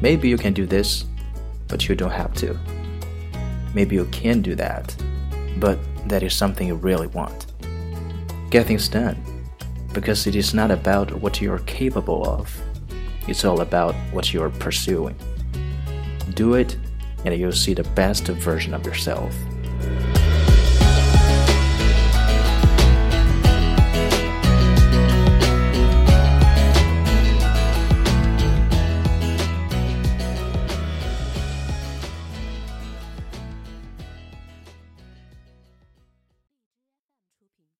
Maybe you can do this, but you don't have to. Maybe you can do that, but that is something you really want. Get things done, because it is not about what you are capable of, it's all about what you are pursuing. Do it, and you'll see the best version of yourself.